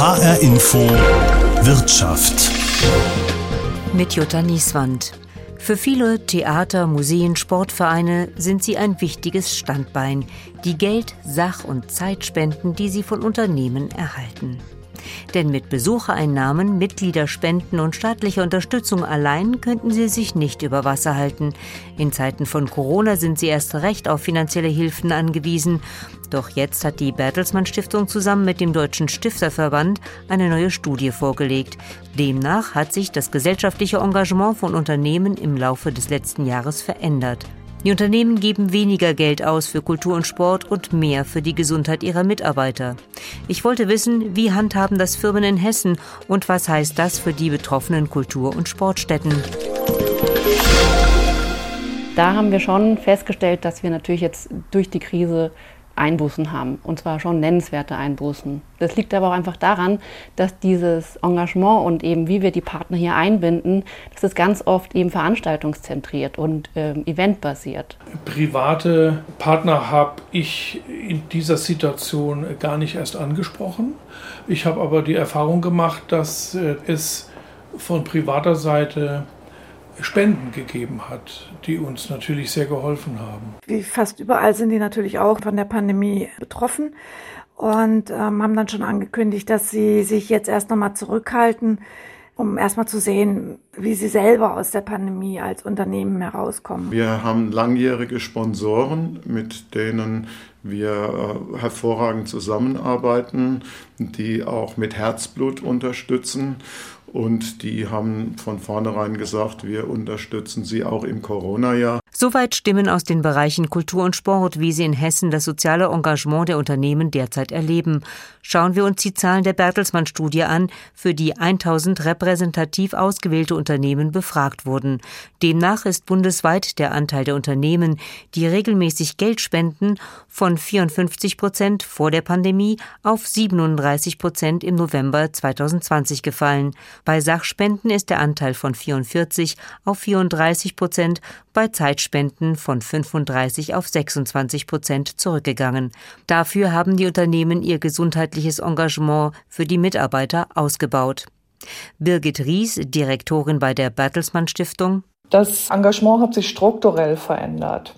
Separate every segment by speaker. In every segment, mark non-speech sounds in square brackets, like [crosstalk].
Speaker 1: HR Info Wirtschaft.
Speaker 2: Mit Jutta Nieswand. Für viele Theater, Museen, Sportvereine sind sie ein wichtiges Standbein, die Geld, Sach- und Zeit spenden, die sie von Unternehmen erhalten. Denn mit Besuchereinnahmen, Mitgliederspenden und staatlicher Unterstützung allein könnten sie sich nicht über Wasser halten. In Zeiten von Corona sind sie erst recht auf finanzielle Hilfen angewiesen. Doch jetzt hat die Bertelsmann Stiftung zusammen mit dem Deutschen Stifterverband eine neue Studie vorgelegt. Demnach hat sich das gesellschaftliche Engagement von Unternehmen im Laufe des letzten Jahres verändert. Die Unternehmen geben weniger Geld aus für Kultur und Sport und mehr für die Gesundheit ihrer Mitarbeiter. Ich wollte wissen, wie handhaben das Firmen in Hessen und was heißt das für die betroffenen Kultur- und Sportstätten?
Speaker 3: Da haben wir schon festgestellt, dass wir natürlich jetzt durch die Krise Einbußen haben. Und zwar schon nennenswerte Einbußen. Das liegt aber auch einfach daran, dass dieses Engagement und eben wie wir die Partner hier einbinden, das ist ganz oft eben veranstaltungszentriert und ähm, eventbasiert.
Speaker 4: Private Partner habe ich in dieser Situation gar nicht erst angesprochen. Ich habe aber die Erfahrung gemacht, dass äh, es von privater Seite Spenden gegeben hat, die uns natürlich sehr geholfen haben.
Speaker 5: Wie fast überall sind die natürlich auch von der Pandemie betroffen und ähm, haben dann schon angekündigt, dass sie sich jetzt erst nochmal zurückhalten, um erstmal zu sehen, wie sie selber aus der Pandemie als Unternehmen herauskommen.
Speaker 6: Wir haben langjährige Sponsoren, mit denen wir äh, hervorragend zusammenarbeiten, die auch mit Herzblut unterstützen. Und die haben von vornherein gesagt, wir unterstützen sie auch im Corona-Jahr.
Speaker 2: Soweit Stimmen aus den Bereichen Kultur und Sport, wie sie in Hessen das soziale Engagement der Unternehmen derzeit erleben. Schauen wir uns die Zahlen der Bertelsmann-Studie an, für die 1000 repräsentativ ausgewählte Unternehmen befragt wurden. Demnach ist bundesweit der Anteil der Unternehmen, die regelmäßig Geld spenden, von 54 Prozent vor der Pandemie auf 37 Prozent im November 2020 gefallen. Bei Sachspenden ist der Anteil von 44 auf 34 Prozent, bei Zeitspenden von 35 auf 26 Prozent zurückgegangen. Dafür haben die Unternehmen ihr gesundheitliches Engagement für die Mitarbeiter ausgebaut. Birgit Ries, Direktorin bei der Bertelsmann Stiftung.
Speaker 7: Das Engagement hat sich strukturell verändert.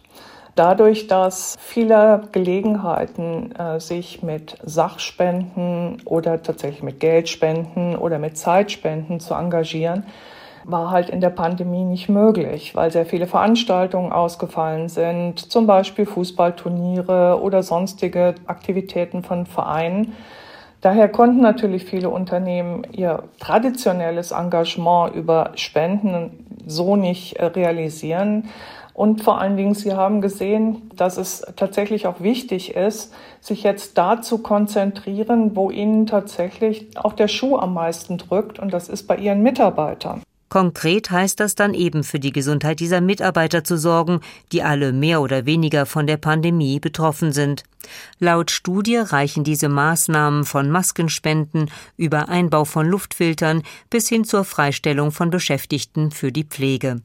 Speaker 7: Dadurch, dass viele Gelegenheiten äh, sich mit Sachspenden oder tatsächlich mit Geldspenden oder mit Zeitspenden zu engagieren, war halt in der Pandemie nicht möglich, weil sehr viele Veranstaltungen ausgefallen sind, zum Beispiel Fußballturniere oder sonstige Aktivitäten von Vereinen. Daher konnten natürlich viele Unternehmen ihr traditionelles Engagement über Spenden so nicht äh, realisieren. Und vor allen Dingen, Sie haben gesehen, dass es tatsächlich auch wichtig ist, sich jetzt da zu konzentrieren, wo Ihnen tatsächlich auch der Schuh am meisten drückt, und das ist bei Ihren Mitarbeitern.
Speaker 2: Konkret heißt das dann eben für die Gesundheit dieser Mitarbeiter zu sorgen, die alle mehr oder weniger von der Pandemie betroffen sind. Laut Studie reichen diese Maßnahmen von Maskenspenden über Einbau von Luftfiltern bis hin zur Freistellung von Beschäftigten für die Pflege.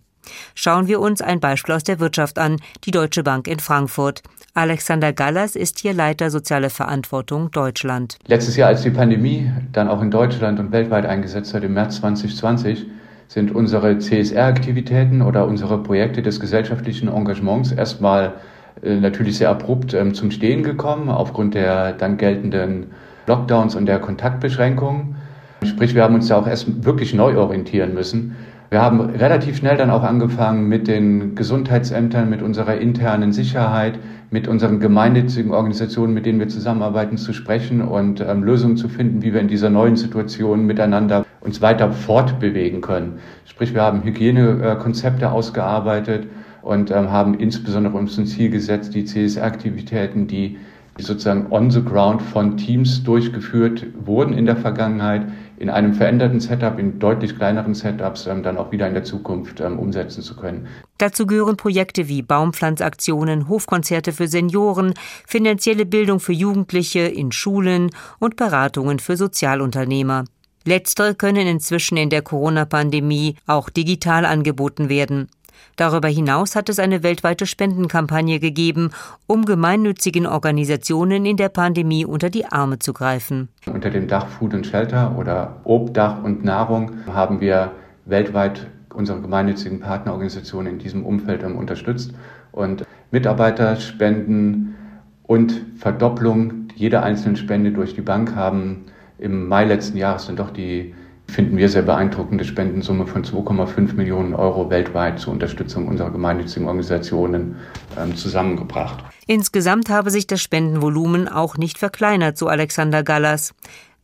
Speaker 2: Schauen wir uns ein Beispiel aus der Wirtschaft an, die Deutsche Bank in Frankfurt. Alexander Gallas ist hier Leiter Soziale Verantwortung Deutschland.
Speaker 8: Letztes Jahr, als die Pandemie dann auch in Deutschland und weltweit eingesetzt hat, im März 2020, sind unsere CSR-Aktivitäten oder unsere Projekte des gesellschaftlichen Engagements erstmal äh, natürlich sehr abrupt ähm, zum Stehen gekommen, aufgrund der dann geltenden Lockdowns und der Kontaktbeschränkungen. Sprich, wir haben uns da auch erst wirklich neu orientieren müssen. Wir haben relativ schnell dann auch angefangen mit den Gesundheitsämtern, mit unserer internen Sicherheit, mit unseren gemeinnützigen Organisationen, mit denen wir zusammenarbeiten, zu sprechen und ähm, Lösungen zu finden, wie wir in dieser neuen Situation miteinander uns weiter fortbewegen können. Sprich, wir haben Hygienekonzepte ausgearbeitet und ähm, haben insbesondere uns zum Ziel gesetzt, die CSR-Aktivitäten, die sozusagen on the ground von Teams durchgeführt wurden in der Vergangenheit, in einem veränderten Setup, in deutlich kleineren Setups ähm, dann auch wieder in der Zukunft ähm, umsetzen zu können.
Speaker 2: Dazu gehören Projekte wie Baumpflanzaktionen, Hofkonzerte für Senioren, finanzielle Bildung für Jugendliche in Schulen und Beratungen für Sozialunternehmer. Letztere können inzwischen in der Corona-Pandemie auch digital angeboten werden. Darüber hinaus hat es eine weltweite Spendenkampagne gegeben, um gemeinnützigen Organisationen in der Pandemie unter die Arme zu greifen.
Speaker 8: Unter dem Dach Food and Shelter oder Obdach und Nahrung haben wir weltweit unsere gemeinnützigen Partnerorganisationen in diesem Umfeld unterstützt und Mitarbeiterspenden und Verdopplung jeder einzelnen Spende durch die Bank haben im Mai letzten Jahres dann doch die finden wir sehr beeindruckende Spendensumme von 2,5 Millionen Euro weltweit zur Unterstützung unserer gemeinnützigen Organisationen ähm, zusammengebracht.
Speaker 2: Insgesamt habe sich das Spendenvolumen auch nicht verkleinert, so Alexander Gallas.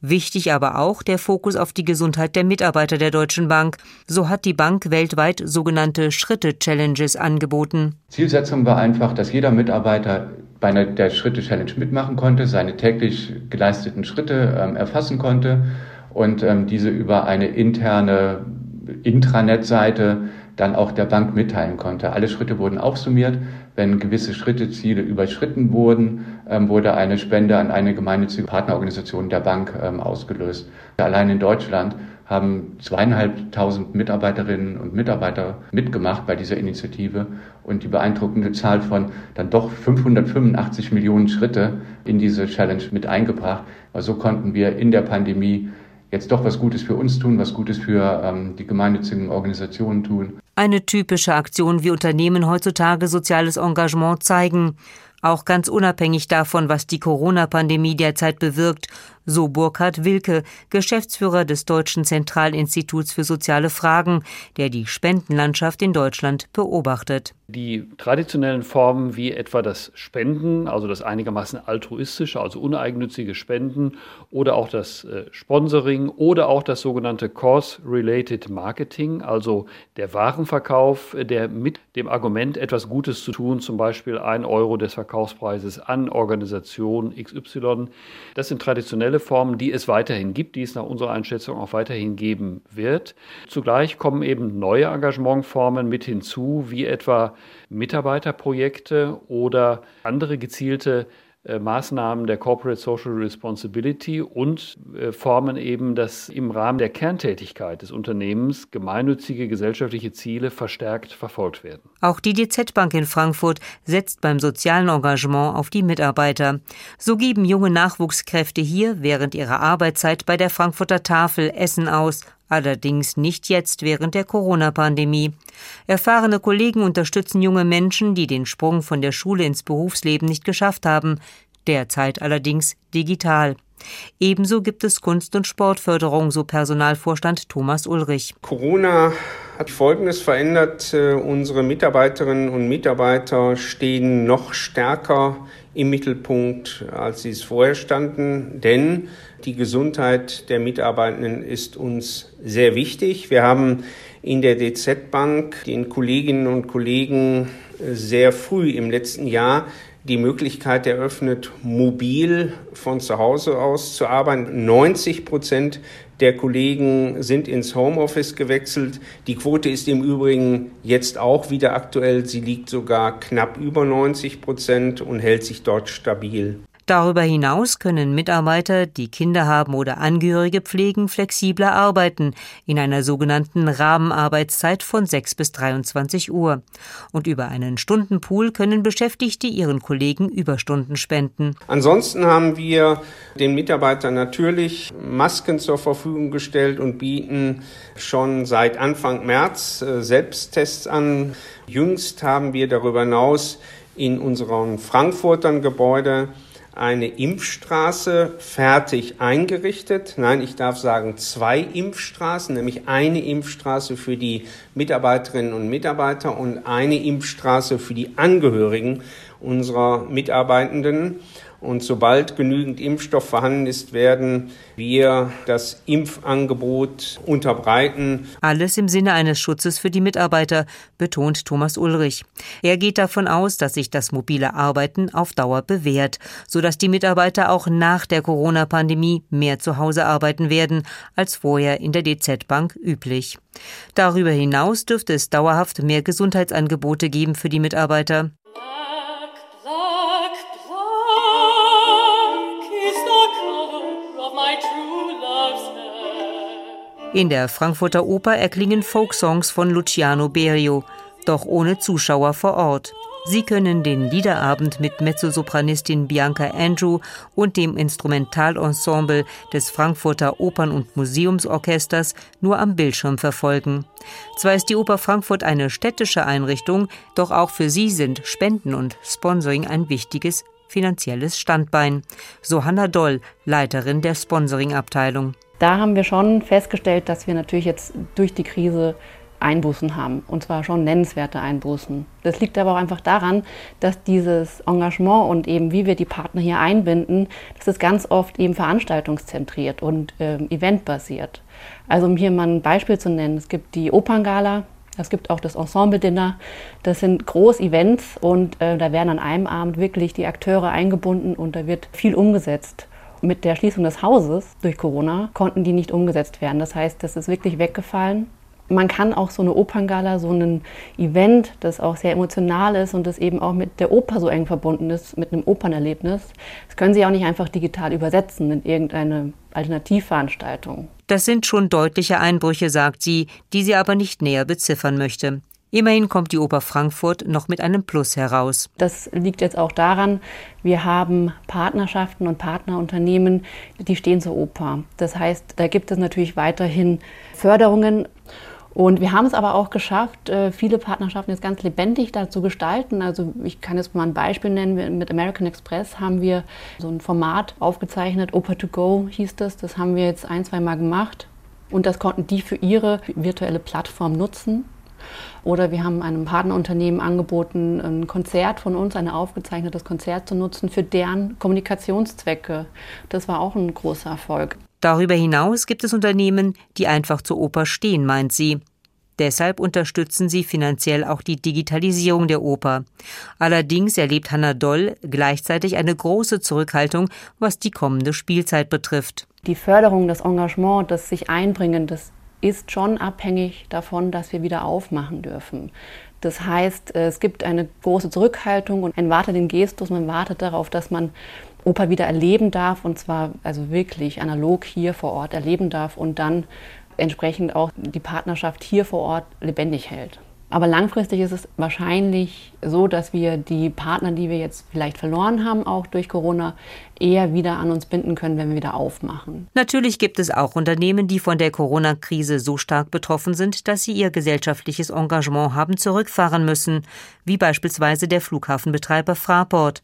Speaker 2: Wichtig aber auch der Fokus auf die Gesundheit der Mitarbeiter der Deutschen Bank. So hat die Bank weltweit sogenannte Schritte-Challenges angeboten.
Speaker 8: Zielsetzung war einfach, dass jeder Mitarbeiter bei der Schritte-Challenge mitmachen konnte, seine täglich geleisteten Schritte ähm, erfassen konnte und ähm, diese über eine interne Intranet-Seite dann auch der Bank mitteilen konnte. Alle Schritte wurden aufsummiert. Wenn gewisse Schritteziele überschritten wurden, ähm, wurde eine Spende an eine gemeinnützige Partnerorganisation der Bank ähm, ausgelöst. Allein in Deutschland haben zweieinhalbtausend Mitarbeiterinnen und Mitarbeiter mitgemacht bei dieser Initiative und die beeindruckende Zahl von dann doch 585 Millionen Schritte in diese Challenge mit eingebracht. Also so konnten wir in der Pandemie jetzt doch was Gutes für uns tun, was Gutes für ähm, die gemeinnützigen Organisationen tun.
Speaker 2: Eine typische Aktion, wie Unternehmen heutzutage soziales Engagement zeigen. Auch ganz unabhängig davon, was die Corona-Pandemie derzeit bewirkt, so Burkhard Wilke, Geschäftsführer des Deutschen Zentralinstituts für soziale Fragen, der die Spendenlandschaft in Deutschland beobachtet.
Speaker 9: Die traditionellen Formen wie etwa das Spenden, also das einigermaßen altruistische, also uneigennützige Spenden oder auch das äh, Sponsoring oder auch das sogenannte Cause-Related Marketing, also der Warenverkauf, äh, der mit dem Argument, etwas Gutes zu tun, zum Beispiel ein Euro des Verkaufspreises an Organisation XY, das sind traditionelle traditionelle Formen, die es weiterhin gibt, die es nach unserer Einschätzung auch weiterhin geben wird. Zugleich kommen eben neue Engagementformen mit hinzu, wie etwa Mitarbeiterprojekte oder andere gezielte Maßnahmen der Corporate Social Responsibility und äh, formen eben, dass im Rahmen der Kerntätigkeit des Unternehmens gemeinnützige gesellschaftliche Ziele verstärkt verfolgt werden.
Speaker 2: Auch die DZ Bank in Frankfurt setzt beim sozialen Engagement auf die Mitarbeiter. So geben junge Nachwuchskräfte hier während ihrer Arbeitszeit bei der Frankfurter Tafel Essen aus, allerdings nicht jetzt während der Corona-Pandemie. Erfahrene Kollegen unterstützen junge Menschen, die den Sprung von der Schule ins Berufsleben nicht geschafft haben, derzeit allerdings digital. Ebenso gibt es Kunst- und Sportförderung, so Personalvorstand Thomas Ulrich.
Speaker 10: Corona hat Folgendes verändert. Äh, unsere Mitarbeiterinnen und Mitarbeiter stehen noch stärker im Mittelpunkt, als sie es vorher standen, denn die Gesundheit der Mitarbeitenden ist uns sehr wichtig. Wir haben in der DZ Bank den Kolleginnen und Kollegen sehr früh im letzten Jahr die Möglichkeit eröffnet, mobil von zu Hause aus zu arbeiten. 90 Prozent der Kollegen sind ins Homeoffice gewechselt. Die Quote ist im Übrigen jetzt auch wieder aktuell. Sie liegt sogar knapp über 90 Prozent und hält sich dort stabil.
Speaker 2: Darüber hinaus können Mitarbeiter, die Kinder haben oder Angehörige pflegen, flexibler arbeiten, in einer sogenannten Rahmenarbeitszeit von 6 bis 23 Uhr. Und über einen Stundenpool können Beschäftigte ihren Kollegen Überstunden spenden.
Speaker 10: Ansonsten haben wir den Mitarbeitern natürlich Masken zur Verfügung gestellt und bieten schon seit Anfang März äh, Selbsttests an. Jüngst haben wir darüber hinaus in unserem Frankfurter Gebäude eine Impfstraße fertig eingerichtet. Nein, ich darf sagen zwei Impfstraßen, nämlich eine Impfstraße für die Mitarbeiterinnen und Mitarbeiter und eine Impfstraße für die Angehörigen unserer Mitarbeitenden. Und sobald genügend Impfstoff vorhanden ist, werden wir das Impfangebot unterbreiten.
Speaker 2: Alles im Sinne eines Schutzes für die Mitarbeiter, betont Thomas Ulrich. Er geht davon aus, dass sich das mobile Arbeiten auf Dauer bewährt, sodass die Mitarbeiter auch nach der Corona-Pandemie mehr zu Hause arbeiten werden als vorher in der DZ Bank üblich. Darüber hinaus dürfte es dauerhaft mehr Gesundheitsangebote geben für die Mitarbeiter. In der Frankfurter Oper erklingen Folksongs von Luciano Berio. doch ohne Zuschauer vor Ort. Sie können den Liederabend mit Mezzosopranistin Bianca Andrew und dem Instrumentalensemble des Frankfurter Opern- und Museumsorchesters nur am Bildschirm verfolgen. Zwar ist die Oper Frankfurt eine städtische Einrichtung, doch auch für sie sind Spenden und Sponsoring ein wichtiges finanzielles Standbein. So Hanna Doll, Leiterin der Sponsoring-Abteilung.
Speaker 3: Da haben wir schon festgestellt, dass wir natürlich jetzt durch die Krise Einbußen haben. Und zwar schon nennenswerte Einbußen. Das liegt aber auch einfach daran, dass dieses Engagement und eben wie wir die Partner hier einbinden, das ist ganz oft eben veranstaltungszentriert und äh, eventbasiert. Also um hier mal ein Beispiel zu nennen, es gibt die Operngala, es gibt auch das Ensemble-Dinner. Das sind Groß-Events und äh, da werden an einem Abend wirklich die Akteure eingebunden und da wird viel umgesetzt. Mit der Schließung des Hauses durch Corona konnten die nicht umgesetzt werden. Das heißt, das ist wirklich weggefallen man kann auch so eine Operngala, so ein Event, das auch sehr emotional ist und das eben auch mit der Oper so eng verbunden ist, mit einem Opernerlebnis, das können Sie auch nicht einfach digital übersetzen in irgendeine Alternativveranstaltung.
Speaker 2: Das sind schon deutliche Einbrüche, sagt sie, die sie aber nicht näher beziffern möchte. Immerhin kommt die Oper Frankfurt noch mit einem Plus heraus.
Speaker 3: Das liegt jetzt auch daran, wir haben Partnerschaften und Partnerunternehmen, die stehen zur Oper. Das heißt, da gibt es natürlich weiterhin Förderungen und wir haben es aber auch geschafft, äh, viele Partnerschaften jetzt ganz lebendig dazu gestalten. Also ich kann jetzt mal ein Beispiel nennen. Mit American Express haben wir so ein Format aufgezeichnet, Oper to Go hieß das. Das haben wir jetzt ein, zwei Mal gemacht. Und das konnten die für ihre virtuelle Plattform nutzen. Oder wir haben einem Partnerunternehmen angeboten, ein Konzert von uns, ein aufgezeichnetes Konzert zu nutzen für deren Kommunikationszwecke. Das war auch ein großer Erfolg.
Speaker 2: Darüber hinaus gibt es Unternehmen, die einfach zur Oper stehen, meint sie. Deshalb unterstützen sie finanziell auch die Digitalisierung der Oper. Allerdings erlebt Hanna Doll gleichzeitig eine große Zurückhaltung, was die kommende Spielzeit betrifft.
Speaker 3: Die Förderung, das Engagement, das sich einbringen, das ist schon abhängig davon, dass wir wieder aufmachen dürfen. Das heißt, es gibt eine große Zurückhaltung und ein wartenden Gestus. Man wartet darauf, dass man Oper wieder erleben darf und zwar also wirklich analog hier vor Ort erleben darf und dann entsprechend auch die Partnerschaft hier vor Ort lebendig hält. Aber langfristig ist es wahrscheinlich so, dass wir die Partner, die wir jetzt vielleicht verloren haben, auch durch Corona, eher wieder an uns binden können, wenn wir wieder aufmachen.
Speaker 2: Natürlich gibt es auch Unternehmen, die von der Corona-Krise so stark betroffen sind, dass sie ihr gesellschaftliches Engagement haben zurückfahren müssen, wie beispielsweise der Flughafenbetreiber Fraport.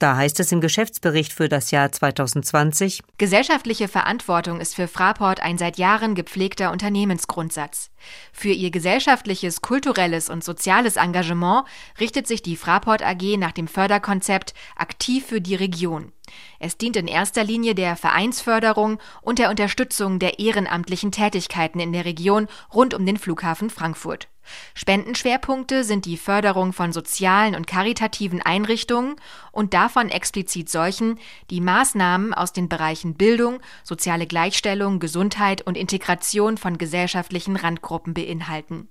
Speaker 2: Da heißt es im Geschäftsbericht für das Jahr 2020,
Speaker 11: Gesellschaftliche Verantwortung ist für Fraport ein seit Jahren gepflegter Unternehmensgrundsatz. Für ihr gesellschaftliches, kulturelles und soziales Engagement richtet sich die Fraport AG nach dem Förderkonzept Aktiv für die Region. Es dient in erster Linie der Vereinsförderung und der Unterstützung der ehrenamtlichen Tätigkeiten in der Region rund um den Flughafen Frankfurt. Spendenschwerpunkte sind die Förderung von sozialen und karitativen Einrichtungen und davon explizit solchen, die Maßnahmen aus den Bereichen Bildung, soziale Gleichstellung, Gesundheit und Integration von gesellschaftlichen Randgruppen beinhalten.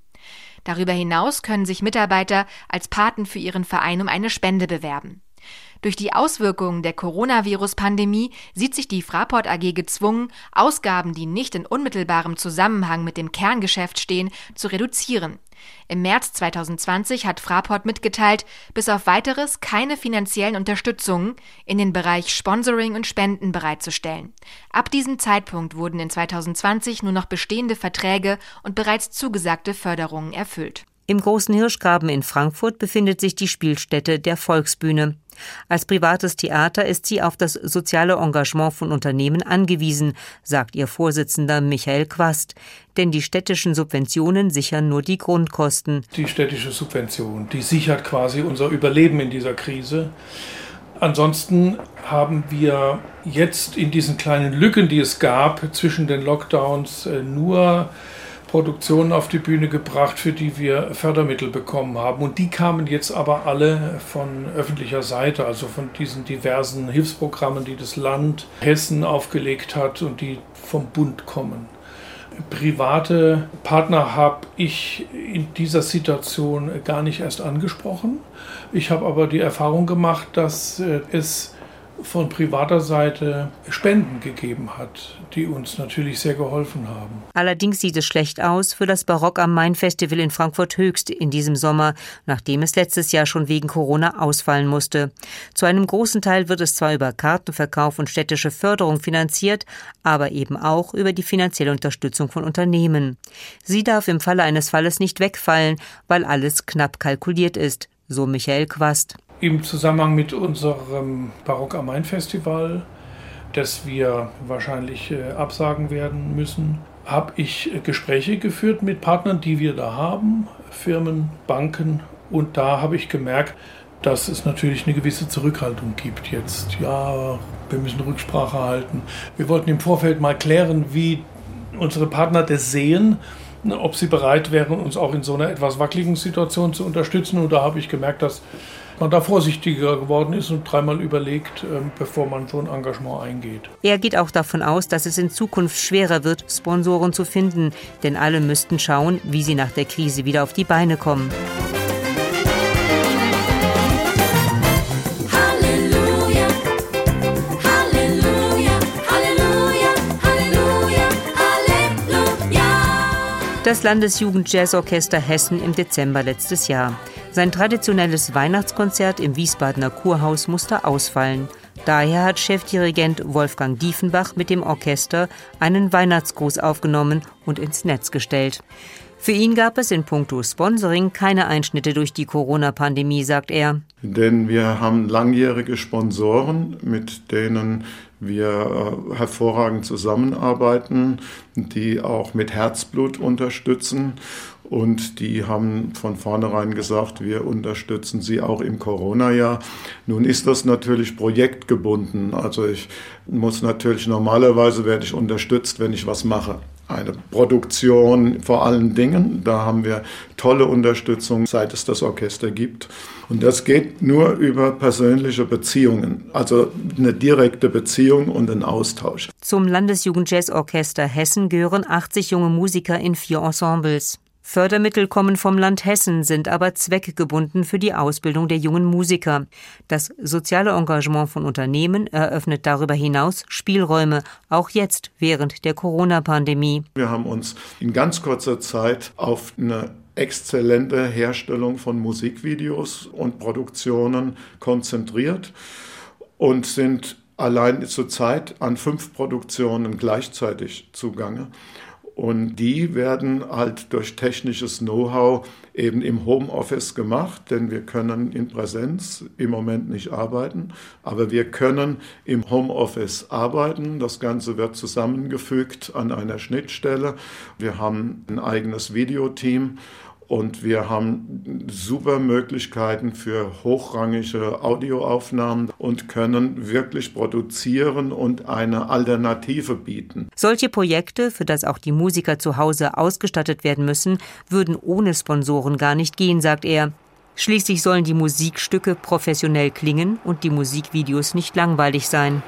Speaker 11: Darüber hinaus können sich Mitarbeiter als Paten für ihren Verein um eine Spende bewerben. Durch die Auswirkungen der Coronavirus-Pandemie sieht sich die Fraport AG gezwungen, Ausgaben, die nicht in unmittelbarem Zusammenhang mit dem Kerngeschäft stehen, zu reduzieren. Im März 2020 hat Fraport mitgeteilt, bis auf weiteres keine finanziellen Unterstützungen in den Bereich Sponsoring und Spenden bereitzustellen. Ab diesem Zeitpunkt wurden in 2020 nur noch bestehende Verträge und bereits zugesagte Förderungen erfüllt.
Speaker 2: Im Großen Hirschgraben in Frankfurt befindet sich die Spielstätte der Volksbühne. Als privates Theater ist sie auf das soziale Engagement von Unternehmen angewiesen, sagt ihr Vorsitzender Michael Quast. Denn die städtischen Subventionen sichern nur die Grundkosten.
Speaker 4: Die städtische Subvention, die sichert quasi unser Überleben in dieser Krise. Ansonsten haben wir jetzt in diesen kleinen Lücken, die es gab zwischen den Lockdowns, äh, nur Produktionen auf die Bühne gebracht, für die wir Fördermittel bekommen haben. Und die kamen jetzt aber alle von öffentlicher Seite, also von diesen diversen Hilfsprogrammen, die das Land Hessen aufgelegt hat und die vom Bund kommen. Private Partner habe ich in dieser Situation gar nicht erst angesprochen. Ich habe aber die Erfahrung gemacht, dass äh, es von privater Seite Spenden gegeben hat, die uns natürlich sehr geholfen haben.
Speaker 2: Allerdings sieht es schlecht aus für das Barock am Main Festival in Frankfurt Höchst in diesem Sommer, nachdem es letztes Jahr schon wegen Corona ausfallen musste. Zu einem großen Teil wird es zwar über Kartenverkauf und städtische Förderung finanziert, aber eben auch über die finanzielle Unterstützung von Unternehmen. Sie darf im Falle eines Falles nicht wegfallen, weil alles knapp kalkuliert ist, so Michael Quast
Speaker 4: im Zusammenhang mit unserem Barock am Main Festival, das wir wahrscheinlich äh, absagen werden müssen, habe ich äh, Gespräche geführt mit Partnern, die wir da haben, Firmen, Banken. Und da habe ich gemerkt, dass es natürlich eine gewisse Zurückhaltung gibt jetzt. Ja, wir müssen Rücksprache halten. Wir wollten im Vorfeld mal klären, wie unsere Partner das sehen, ob sie bereit wären, uns auch in so einer etwas wackeligen Situation zu unterstützen. Und da habe ich gemerkt, dass man da vorsichtiger geworden ist und dreimal überlegt, ähm, bevor man so ein Engagement eingeht.
Speaker 2: Er geht auch davon aus, dass es in Zukunft schwerer wird, Sponsoren zu finden, denn alle müssten schauen, wie sie nach der Krise wieder auf die Beine kommen. Das Landesjugend-Jazzorchester Hessen im Dezember letztes Jahr. Sein traditionelles Weihnachtskonzert im Wiesbadener Kurhaus musste ausfallen. Daher hat Chefdirigent Wolfgang Diefenbach mit dem Orchester einen Weihnachtsgruß aufgenommen und ins Netz gestellt. Für ihn gab es in puncto Sponsoring keine Einschnitte durch die Corona-Pandemie, sagt er.
Speaker 6: Denn wir haben langjährige Sponsoren, mit denen wir äh, hervorragend zusammenarbeiten, die auch mit Herzblut unterstützen. Und die haben von vornherein gesagt, wir unterstützen sie auch im Corona-Jahr. Nun ist das natürlich projektgebunden. Also ich muss natürlich normalerweise werde ich unterstützt, wenn ich was mache eine Produktion vor allen Dingen. Da haben wir tolle Unterstützung, seit es das Orchester gibt. Und das geht nur über persönliche Beziehungen, also eine direkte Beziehung und ein Austausch.
Speaker 2: Zum Landesjugendjazzorchester Hessen gehören 80 junge Musiker in vier Ensembles. Fördermittel kommen vom Land Hessen, sind aber zweckgebunden für die Ausbildung der jungen Musiker. Das soziale Engagement von Unternehmen eröffnet darüber hinaus Spielräume, auch jetzt während der Corona-Pandemie.
Speaker 6: Wir haben uns in ganz kurzer Zeit auf eine exzellente Herstellung von Musikvideos und Produktionen konzentriert und sind allein zurzeit an fünf Produktionen gleichzeitig zugange. Und die werden halt durch technisches Know-how eben im Homeoffice gemacht, denn wir können in Präsenz im Moment nicht arbeiten, aber wir können im Homeoffice arbeiten. Das Ganze wird zusammengefügt an einer Schnittstelle. Wir haben ein eigenes Videoteam und wir haben super Möglichkeiten für hochrangige Audioaufnahmen und können wirklich produzieren und eine Alternative bieten.
Speaker 2: Solche Projekte, für das auch die Musiker zu Hause ausgestattet werden müssen, würden ohne Sponsoren gar nicht gehen, sagt er. Schließlich sollen die Musikstücke professionell klingen und die Musikvideos nicht langweilig sein.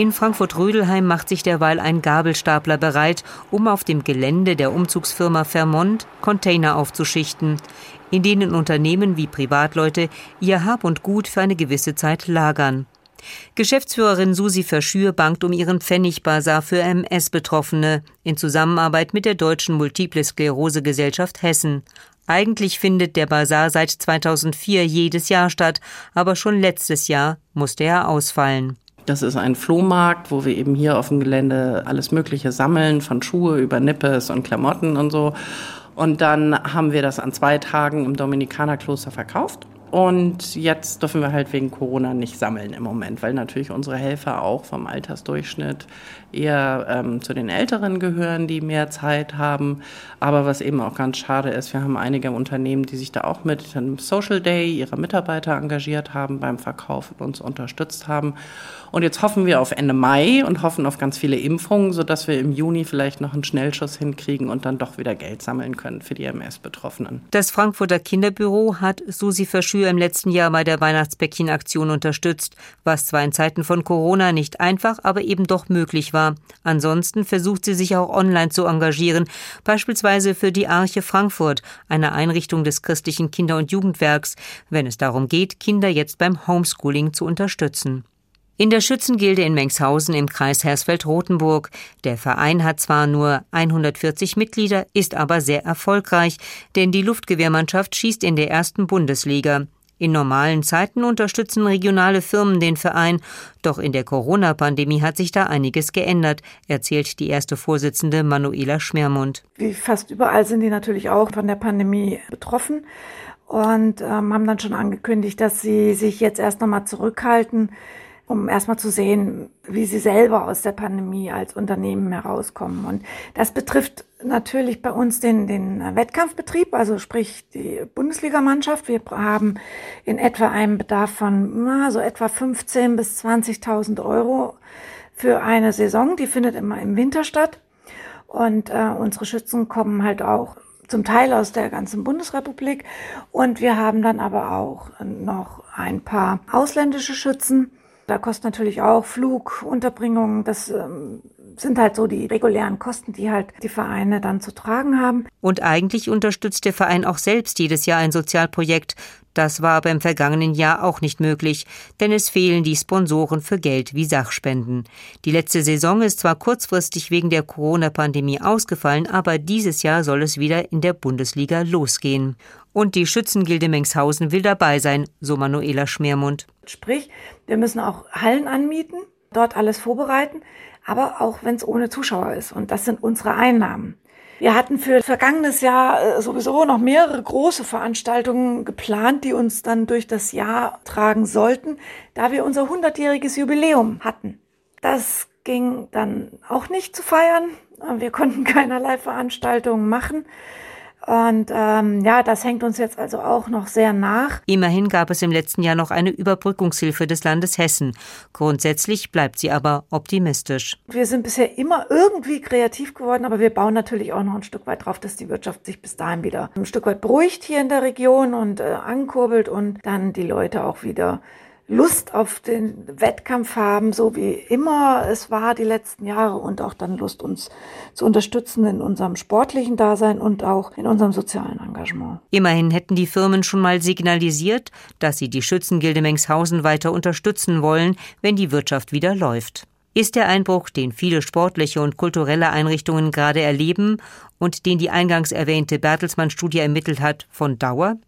Speaker 2: In Frankfurt-Rödelheim macht sich derweil ein Gabelstapler bereit, um auf dem Gelände der Umzugsfirma Vermont Container aufzuschichten, in denen Unternehmen wie Privatleute ihr Hab und Gut für eine gewisse Zeit lagern. Geschäftsführerin Susi Verschür bangt um ihren Pfennigbasar für MS-Betroffene in Zusammenarbeit mit der Deutschen Multiple Sklerose Gesellschaft Hessen. Eigentlich findet der Basar seit 2004 jedes Jahr statt, aber schon letztes Jahr musste er ausfallen.
Speaker 12: Das ist ein Flohmarkt, wo wir eben hier auf dem Gelände alles Mögliche sammeln, von Schuhe über Nippes und Klamotten und so. Und dann haben wir das an zwei Tagen im Dominikanerkloster verkauft. Und jetzt dürfen wir halt wegen Corona nicht sammeln im Moment, weil natürlich unsere Helfer auch vom Altersdurchschnitt eher ähm, zu den Älteren gehören, die mehr Zeit haben. Aber was eben auch ganz schade ist, wir haben einige Unternehmen, die sich da auch mit einem Social Day ihrer Mitarbeiter engagiert haben beim Verkauf und uns unterstützt haben. Und jetzt hoffen wir auf Ende Mai und hoffen auf ganz viele Impfungen, sodass wir im Juni vielleicht noch einen Schnellschuss hinkriegen und dann doch wieder Geld sammeln können für die MS-Betroffenen.
Speaker 2: Das Frankfurter Kinderbüro hat Susi Verschür im letzten Jahr bei der Weihnachtsbäckchenaktion unterstützt, was zwar in Zeiten von Corona nicht einfach, aber eben doch möglich war. Ansonsten versucht sie sich auch online zu engagieren, beispielsweise für die Arche Frankfurt, eine Einrichtung des christlichen Kinder- und Jugendwerks, wenn es darum geht, Kinder jetzt beim Homeschooling zu unterstützen. In der Schützengilde in Mengshausen im Kreis Hersfeld-Rotenburg. Der Verein hat zwar nur 140 Mitglieder, ist aber sehr erfolgreich, denn die Luftgewehrmannschaft schießt in der ersten Bundesliga. In normalen Zeiten unterstützen regionale Firmen den Verein, doch in der Corona-Pandemie hat sich da einiges geändert, erzählt die erste Vorsitzende Manuela Schmermund.
Speaker 5: Wie fast überall sind die natürlich auch von der Pandemie betroffen und ähm, haben dann schon angekündigt, dass sie sich jetzt erst nochmal zurückhalten um erstmal zu sehen, wie sie selber aus der Pandemie als Unternehmen herauskommen. Und das betrifft natürlich bei uns den, den Wettkampfbetrieb, also sprich die Bundesligamannschaft. Wir haben in etwa einen Bedarf von na, so etwa 15.000 bis 20.000 Euro für eine Saison. Die findet immer im Winter statt. Und äh, unsere Schützen kommen halt auch zum Teil aus der ganzen Bundesrepublik. Und wir haben dann aber auch noch ein paar ausländische Schützen da kostet natürlich auch Flug, Unterbringung, das ähm, sind halt so die regulären Kosten, die halt die Vereine dann zu tragen haben.
Speaker 2: Und eigentlich unterstützt der Verein auch selbst jedes Jahr ein Sozialprojekt. Das war aber im vergangenen Jahr auch nicht möglich, denn es fehlen die Sponsoren für Geld wie Sachspenden. Die letzte Saison ist zwar kurzfristig wegen der Corona-Pandemie ausgefallen, aber dieses Jahr soll es wieder in der Bundesliga losgehen. Und die Schützengilde Mengshausen will dabei sein, so Manuela Schmermund.
Speaker 5: Sprich, wir müssen auch Hallen anmieten, dort alles vorbereiten, aber auch wenn es ohne Zuschauer ist. Und das sind unsere Einnahmen. Wir hatten für vergangenes Jahr äh, sowieso noch mehrere große Veranstaltungen geplant, die uns dann durch das Jahr tragen sollten, da wir unser 100-jähriges Jubiläum hatten. Das ging dann auch nicht zu feiern. Wir konnten [laughs] keinerlei Veranstaltungen machen. Und ähm, ja, das hängt uns jetzt also auch noch sehr nach.
Speaker 2: Immerhin gab es im letzten Jahr noch eine Überbrückungshilfe des Landes Hessen. Grundsätzlich bleibt sie aber optimistisch.
Speaker 5: Wir sind bisher immer irgendwie kreativ geworden, aber wir bauen natürlich auch noch ein Stück weit drauf, dass die Wirtschaft sich bis dahin wieder ein Stück weit beruhigt hier in der Region und äh, ankurbelt und dann die Leute auch wieder Lust auf den Wettkampf haben, so wie immer es war die letzten Jahre und auch dann Lust, uns zu unterstützen in unserem sportlichen Dasein und auch in unserem sozialen Engagement.
Speaker 2: Immerhin hätten die Firmen schon mal signalisiert, dass sie die Schützengilde Mengshausen weiter unterstützen wollen, wenn die Wirtschaft wieder läuft. Ist der Einbruch, den viele sportliche und kulturelle Einrichtungen gerade erleben und den die eingangs erwähnte Bertelsmann-Studie ermittelt hat, von Dauer.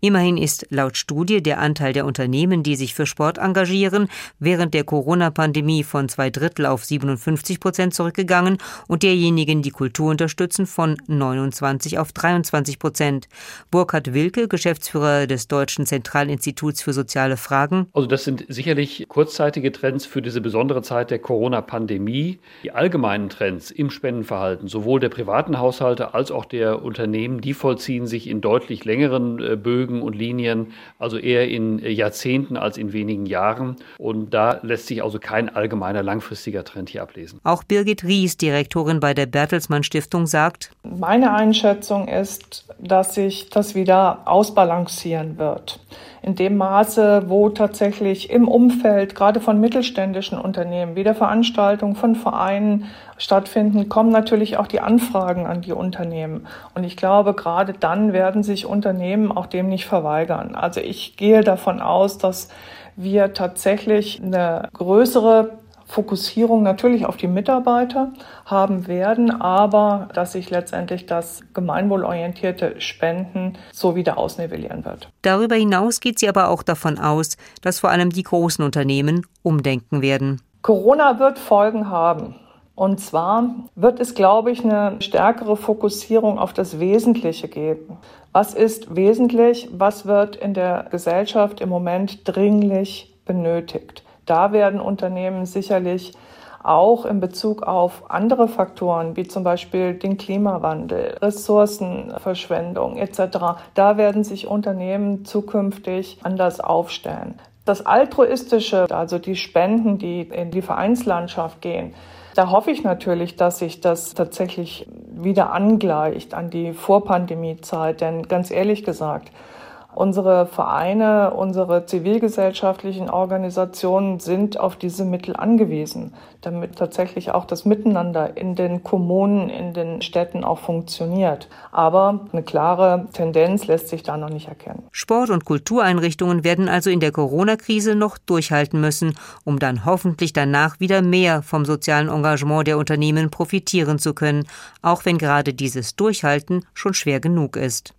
Speaker 2: Immerhin ist laut Studie der Anteil der Unternehmen, die sich für Sport engagieren, während der Corona-Pandemie von zwei Drittel auf 57 Prozent zurückgegangen und derjenigen, die Kultur unterstützen, von 29 auf 23 Prozent. Burkhard Wilke, Geschäftsführer des Deutschen Zentralinstituts für soziale Fragen.
Speaker 9: Also das sind sicherlich kurzzeitige Trends für diese besondere Zeit der Corona-Pandemie. Die allgemeinen Trends im Spendenverhalten, sowohl der privaten Haushalte Haushalte als auch der Unternehmen, die vollziehen sich in deutlich längeren äh, Bögen und Linien, also eher in äh, Jahrzehnten als in wenigen Jahren. Und da lässt sich also kein allgemeiner langfristiger Trend hier ablesen.
Speaker 2: Auch Birgit Ries, Direktorin bei der Bertelsmann Stiftung, sagt,
Speaker 7: meine Einschätzung ist, dass sich das wieder ausbalancieren wird in dem Maße, wo tatsächlich im Umfeld gerade von mittelständischen Unternehmen wieder Veranstaltungen von Vereinen stattfinden, kommen natürlich auch die Anfragen an die Unternehmen. Und ich glaube, gerade dann werden sich Unternehmen auch dem nicht verweigern. Also ich gehe davon aus, dass wir tatsächlich eine größere Fokussierung natürlich auf die Mitarbeiter haben werden, aber dass sich letztendlich das gemeinwohlorientierte Spenden so wieder ausnivellieren wird.
Speaker 2: Darüber hinaus geht sie aber auch davon aus, dass vor allem die großen Unternehmen umdenken werden.
Speaker 7: Corona wird Folgen haben. Und zwar wird es, glaube ich, eine stärkere Fokussierung auf das Wesentliche geben. Was ist wesentlich? Was wird in der Gesellschaft im Moment dringlich benötigt? Da werden Unternehmen sicherlich auch in Bezug auf andere Faktoren, wie zum Beispiel den Klimawandel, Ressourcenverschwendung etc., da werden sich Unternehmen zukünftig anders aufstellen. Das Altruistische, also die Spenden, die in die Vereinslandschaft gehen, da hoffe ich natürlich, dass sich das tatsächlich wieder angleicht an die Vorpandemiezeit. Denn ganz ehrlich gesagt, Unsere Vereine, unsere zivilgesellschaftlichen Organisationen sind auf diese Mittel angewiesen, damit tatsächlich auch das Miteinander in den Kommunen, in den Städten auch funktioniert. Aber eine klare Tendenz lässt sich da noch nicht erkennen.
Speaker 2: Sport- und Kultureinrichtungen werden also in der Corona-Krise noch durchhalten müssen, um dann hoffentlich danach wieder mehr vom sozialen Engagement der Unternehmen profitieren zu können, auch wenn gerade dieses Durchhalten schon schwer genug ist.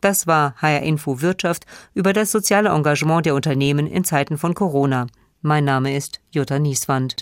Speaker 2: Das war HR Info Wirtschaft über das soziale Engagement der Unternehmen in Zeiten von Corona. Mein Name ist Jutta Nieswand.